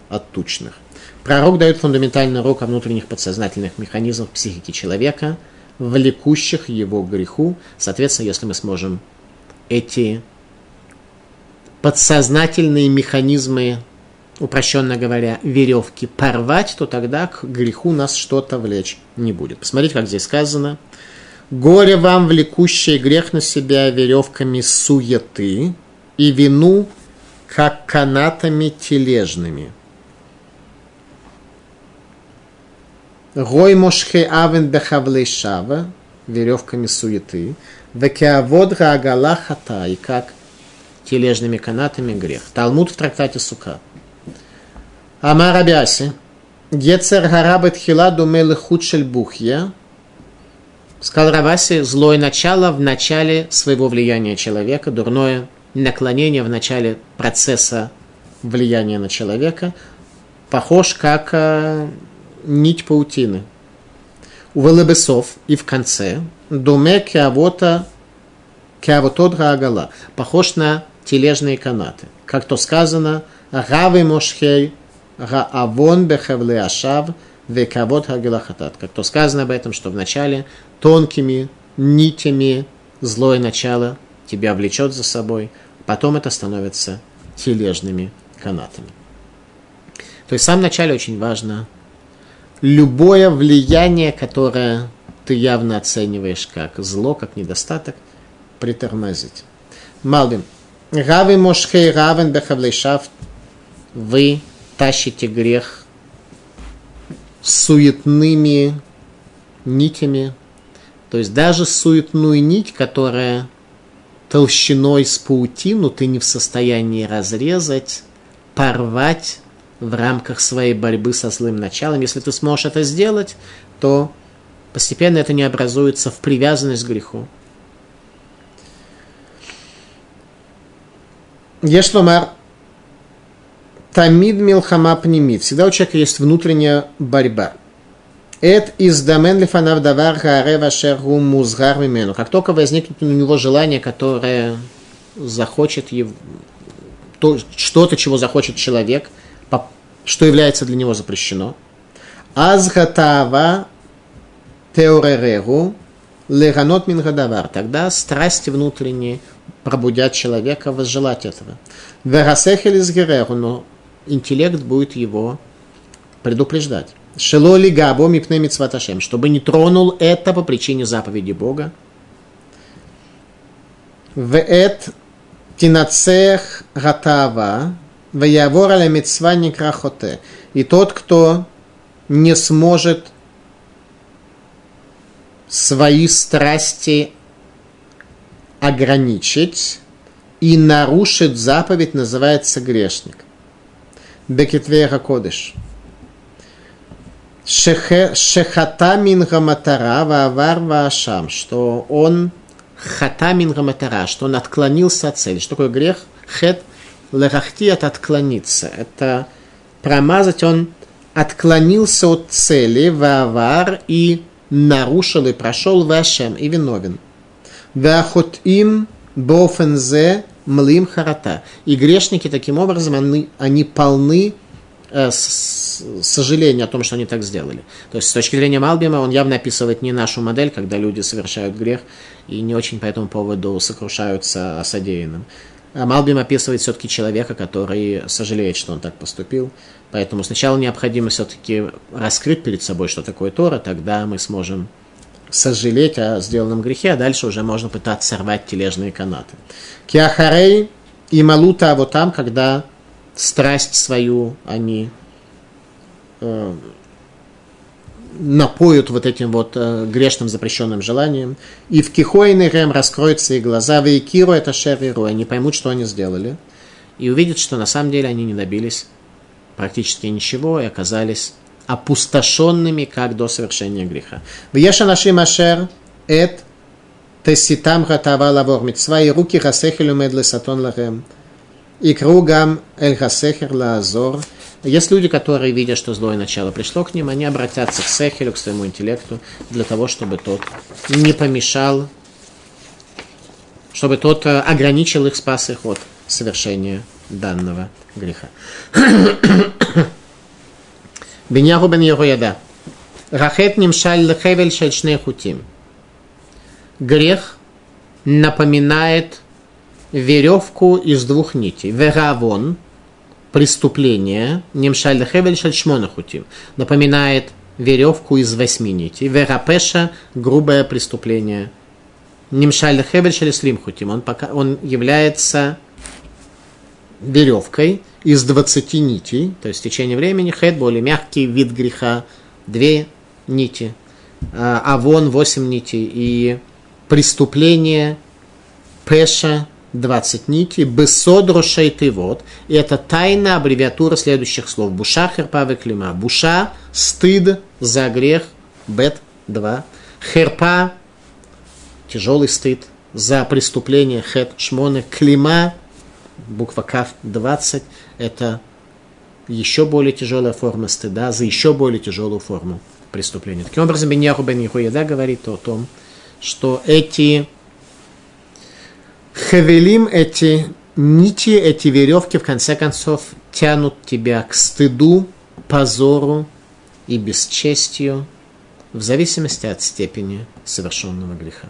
от тучных. Пророк дает фундаментальный урок о внутренних подсознательных механизмах психики человека, влекущих его к греху. Соответственно, если мы сможем эти подсознательные механизмы упрощенно говоря, веревки порвать, то тогда к греху нас что-то влечь не будет. Посмотрите, как здесь сказано. Горе вам, влекущее грех на себя веревками суеты и вину, как канатами тележными. Гой мошхе авен бехавлей шава, веревками суеты, векеавод раагала хата, и как тележными канатами грех. Талмуд в трактате Сука. Амар Абиаси. Гецер гарабет хила думелы худшель бухья. Сказал Раваси, злое начало в начале своего влияния человека, дурное наклонение в начале процесса влияния на человека, похож как э, нить паутины. У Велебесов и в конце думе киавота киавотот агала, похож на тележные канаты. Как то сказано, Равы Мошхей Раавон бехевле ашав векавод хагелахатат. Как то сказано об этом, что вначале тонкими нитями злое начало тебя влечет за собой, потом это становится тележными канатами. То есть в самом начале очень важно любое влияние, которое ты явно оцениваешь как зло, как недостаток, притормозить. Малбим. Рави мошхей равен бехавлейшав. Вы тащите грех суетными нитями. То есть даже суетную нить, которая толщиной с паутину ты не в состоянии разрезать, порвать в рамках своей борьбы со злым началом. Если ты сможешь это сделать, то постепенно это не образуется в привязанность к греху. Ешломар Тамид милхама пнемит. Всегда у человека есть внутренняя борьба. Эт из домен лифанав давар хаарева шергу музгар мимену. Как только возникнет у него желание, которое захочет его, то, что-то, чего захочет человек, что является для него запрещено. Азгатава теоререгу леганот мингадавар. Тогда страсти внутренние пробудят человека возжелать этого. Верасехель из но интеллект будет его предупреждать. Шелоли габо мипне митцваташем, чтобы не тронул это по причине заповеди Бога. Веет тинацех гатава, ваявор аля митцва. И тот, кто не сможет свои страсти ограничить и нарушит заповедь, называется грешник. Бекитвея Кодыш. Шехата мингаматара ваавар вашам, что он хата мингаматара, что он отклонился от цели. Что такое грех? Хет лерахти это отклониться. Это промазать, он отклонился от цели, ваавар и нарушил и прошел вашем и виновен. Вахот им бофензе млим харата. И грешники таким образом, они, они полны э, сожаления о том, что они так сделали. То есть с точки зрения Малбима он явно описывает не нашу модель, когда люди совершают грех и не очень по этому поводу сокрушаются о содеянном. А Малбим описывает все-таки человека, который сожалеет, что он так поступил. Поэтому сначала необходимо все-таки раскрыть перед собой, что такое Тора, тогда мы сможем сожалеть о сделанном грехе, а дальше уже можно пытаться сорвать тележные канаты. Киахарей и малута вот там, когда страсть свою они э, напоют вот этим вот э, грешным запрещенным желанием. И в Кихойный Рем раскроются их глаза, в Икиру это Шериру, они поймут, что они сделали, и увидят, что на самом деле они не добились практически ничего и оказались опустошенными, как до совершения греха. В Ешанашим Ашер Эт Теситам Хатава Лавор Митцва руки Хасехелю Медле Сатон Лахем. И кругам Эль Хасехер Лаазор. Есть люди, которые, видя, что злое начало пришло к ним, они обратятся к Сехелю, к своему интеллекту, для того, чтобы тот не помешал, чтобы тот э, ограничил их, спас их от совершения данного греха. Беньяху бен Яда. Рахет нимшаль лехевель шельшне хутим. Грех напоминает веревку из двух нитей. Веравон – преступление, немшаль хевель шальшмона хутим, напоминает веревку из восьми нитей. Верапеша – грубое преступление. Немшаль хевель шалислим хутим, он, пока, он является веревкой из 20 нитей, то есть в течение времени хед более мягкий вид греха, две нити, а вон 8 нитей, и преступление пеша 20 нитей, бесодру вот. И это тайна аббревиатура следующих слов. Буша, херпа, клима. Буша, стыд за грех, бет, 2. Херпа, тяжелый стыд за преступление, хет, шмоны, клима, буква каф, 20. Это еще более тяжелая форма стыда за еще более тяжелую форму преступления. Таким образом, Беньяху Бен Яхуеда говорит о том, что эти Хавелим эти нити, эти веревки, в конце концов, тянут тебя к стыду, позору и бесчестию, в зависимости от степени совершенного греха.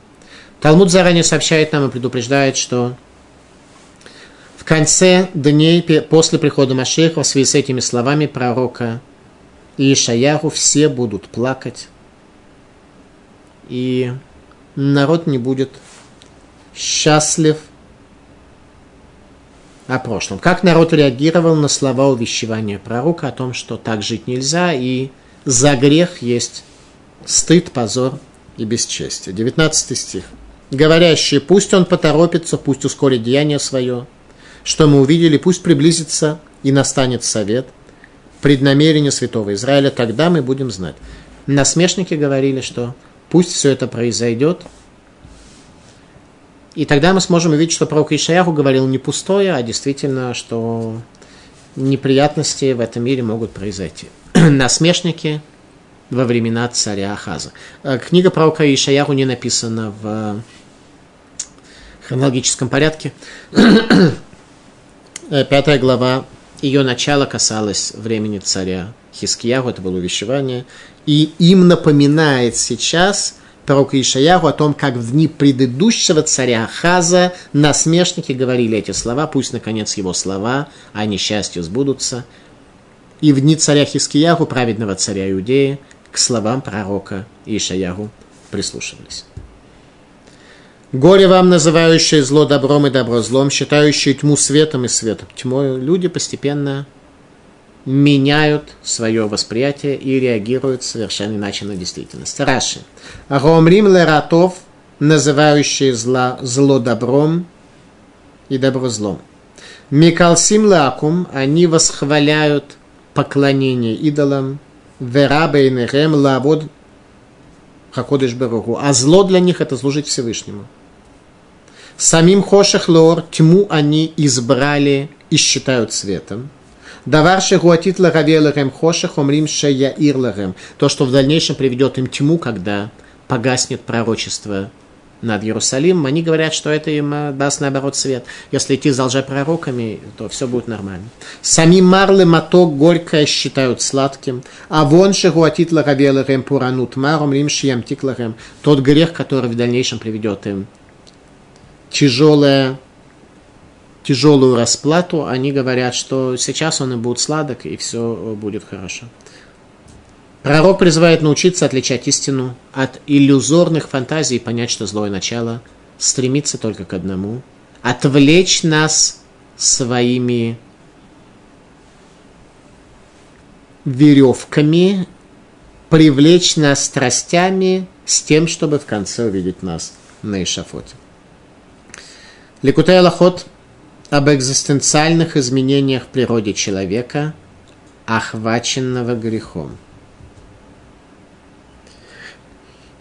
Талмуд заранее сообщает нам и предупреждает, что в конце дней после прихода Машеха в связи с этими словами пророка Ишаяху все будут плакать, и народ не будет счастлив о прошлом. Как народ реагировал на слова увещевания пророка о том, что так жить нельзя, и за грех есть стыд, позор и бесчестие. 19 стих. Говорящие, пусть он поторопится, пусть ускорит деяние свое, что мы увидели, пусть приблизится и настанет совет, преднамерение святого Израиля, тогда мы будем знать. Насмешники говорили, что пусть все это произойдет – и тогда мы сможем увидеть, что пророк Ишаяху говорил не пустое, а действительно, что неприятности в этом мире могут произойти. Насмешники во времена царя Ахаза. Э, книга пророка Ишаяху не написана в хронологическом порядке. Э, пятая глава, ее начало касалось времени царя Хискияху, это было увещевание, и им напоминает сейчас пророка Ишаяху о том, как в дни предыдущего царя Хаза насмешники говорили эти слова, пусть, наконец, его слова о несчастье сбудутся. И в дни царя Хискияху, праведного царя Иудеи, к словам пророка Ишаяху прислушивались. Горе вам, называющие зло добром и добро злом, считающие тьму светом и светом тьмой. Люди постепенно меняют свое восприятие и реагируют совершенно иначе на действительность. Раши. Ромрим лератов, называющие зло, зло добром и добро злом. Микалсим лакум, они восхваляют поклонение идолам, верабейнерем лавод хакодыш беругу. А зло для них это служить Всевышнему. Самим хошах лор, тьму они избрали и считают светом. Давар шегуатит лагавелахем хошах омрим шеяир лахем. То, что в дальнейшем приведет им тьму, когда погаснет пророчество над Иерусалимом, они говорят, что это им э, даст наоборот свет. Если идти за лжепророками, то все будет нормально. Сами марлы моток горькое считают сладким, а вон шегуатит лагавелахем пуранут маром рим шиям. Тот грех, который в дальнейшем приведет им тяжелое тяжелую расплату, они говорят, что сейчас он и будет сладок, и все будет хорошо. Пророк призывает научиться отличать истину от иллюзорных фантазий и понять, что злое начало стремится только к одному – отвлечь нас своими веревками, привлечь нас страстями с тем, чтобы в конце увидеть нас на эшафоте. Ликутай Аллахот – об экзистенциальных изменениях в природе человека, охваченного грехом.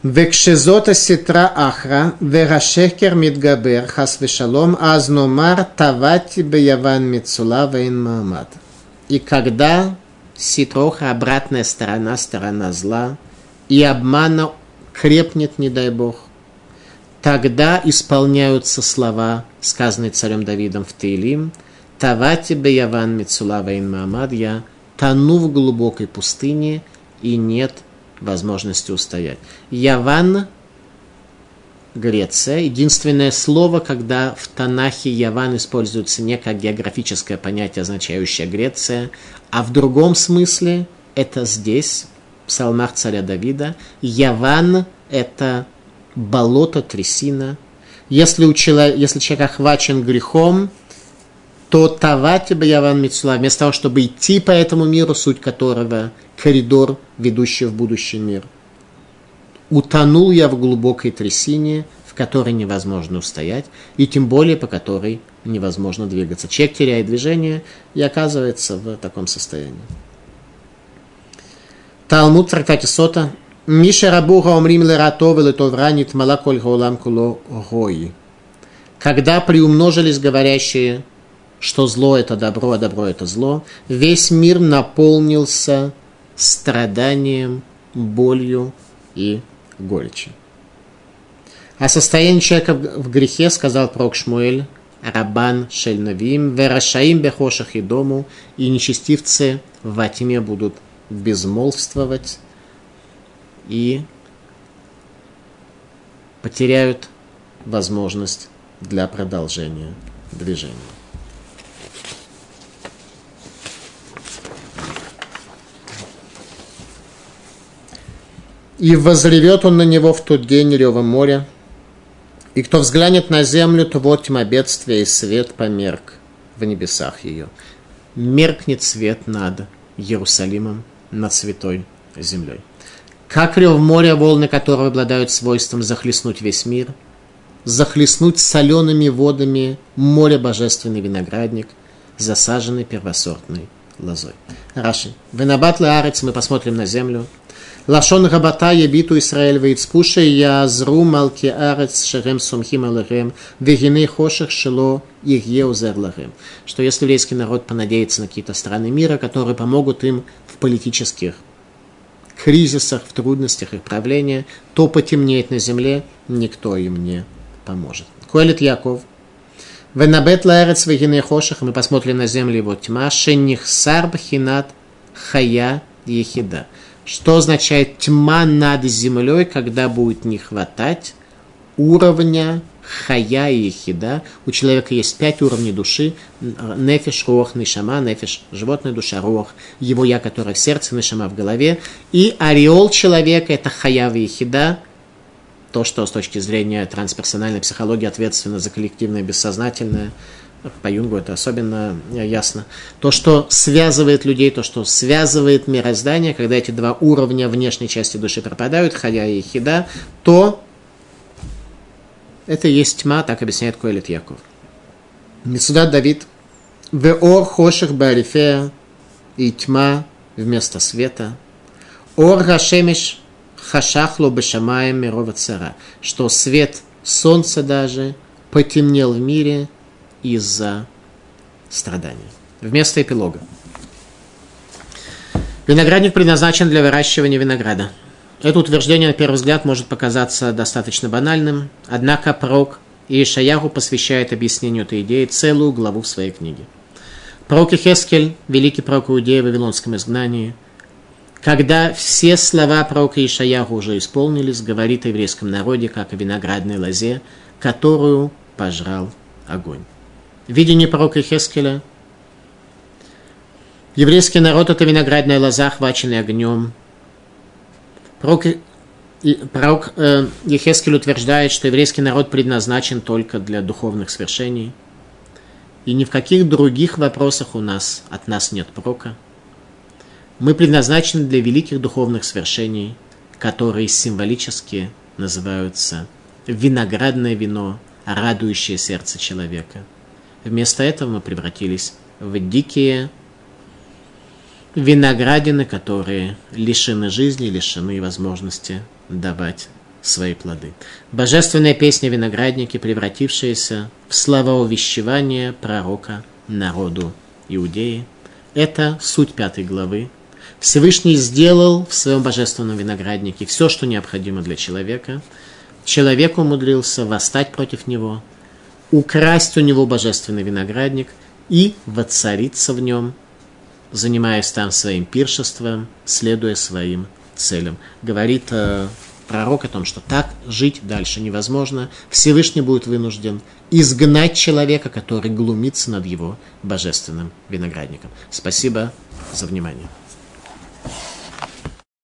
Векшезота ситра ахра, верашехкер мидгабер, хас вешалом, азномар тавати беяван мицула вейн маамад. И когда ситроха, обратная сторона, сторона зла, и обмана крепнет, не дай Бог, тогда исполняются слова, сказанные царем Давидом в Таилим, «Тавати беяван мицулава ин Маамад, тону в глубокой пустыне, и нет возможности устоять». Яван Греция. Единственное слово, когда в Танахе Яван используется не как географическое понятие, означающее Греция, а в другом смысле это здесь, в псалмах царя Давида. Яван – это болото, трясина. Если, у человека, если человек охвачен грехом, то тавати бы Яван Мицула, вместо того, чтобы идти по этому миру, суть которого коридор, ведущий в будущий мир – утонул я в глубокой трясине, в которой невозможно устоять, и тем более по которой невозможно двигаться. Человек теряет движение и оказывается в таком состоянии. Талмуд трактате Сота. Миша рабуха омрим лератов или товранит малаколь гаулам куло гои. Когда приумножились говорящие, что зло это добро, а добро это зло, весь мир наполнился страданием, болью и горечи. О состоянии человека в грехе сказал пророк Шмуэль, Рабан Шельнавим, Верашаим Бехошах и дому, и нечестивцы во тьме будут безмолвствовать и потеряют возможность для продолжения движения. И возревет он на него в тот день ревом моря. И кто взглянет на землю, то вот тьма бедствия, и свет померк в небесах ее. Меркнет свет над Иерусалимом, над святой землей. Как рев моря, волны которого обладают свойством захлестнуть весь мир, захлестнуть солеными водами море божественный виноградник, засаженный первосортной лозой. Раши. Венабат арец мы посмотрим на землю, Лашон Рабата ебиту Исраэль вейцпуша язру малки арец шерем сумхим алахем вегины хошах шело их еузер лахем. Что если еврейский народ понадеется на какие-то страны мира, которые помогут им в политических кризисах, в трудностях их правления, то потемнеет на земле, никто им не поможет. Коэлит Яков. Венабет ларец вегины хошах, мы посмотрим на землю его тьма, шенних сарб хинат хая ехида что означает тьма над землей, когда будет не хватать уровня хая и хида. У человека есть пять уровней души. Нефиш, рух, нишама, нефиш, животная душа, рух, его я, которое в сердце, нишама в голове. И ореол человека – это хая и хида, то, что с точки зрения трансперсональной психологии ответственно за коллективное бессознательное – по Юнгу это особенно ясно. То, что связывает людей, то, что связывает мироздание, когда эти два уровня внешней части души пропадают, ходя и хида, то это есть тьма, так объясняет Коэлит Яков. Мецудат Давид. Веор хоших барифея и тьма вместо света. Ор гашемиш хашахло бешамаем мирова цара. Что свет солнца даже потемнел в мире – из-за страдания. Вместо эпилога. Виноградник предназначен для выращивания винограда. Это утверждение, на первый взгляд, может показаться достаточно банальным, однако пророк Иешаяху посвящает объяснению этой идеи целую главу в своей книге. Пророк Хескель, великий пророк Иудея в Вавилонском изгнании, когда все слова пророка Ишаяху уже исполнились, говорит о еврейском народе, как о виноградной лозе, которую пожрал огонь видение пророка Хескеля. Еврейский народ – это виноградная лоза, охваченная огнем. Пророк, пророк э, Ехескель утверждает, что еврейский народ предназначен только для духовных свершений. И ни в каких других вопросах у нас, от нас нет прока. Мы предназначены для великих духовных свершений, которые символически называются виноградное вино, радующее сердце человека – Вместо этого мы превратились в дикие виноградины, которые лишены жизни, лишены возможности давать свои плоды. Божественная песня «Виноградники», превратившаяся в слова увещевания пророка народу Иудеи, Это суть пятой главы. Всевышний сделал в своем божественном винограднике все, что необходимо для человека. Человек умудрился восстать против него, украсть у него божественный виноградник и воцариться в нем, занимаясь там своим пиршеством, следуя своим целям. Говорит э, пророк о том, что так жить дальше невозможно. Всевышний будет вынужден изгнать человека, который глумится над его божественным виноградником. Спасибо за внимание.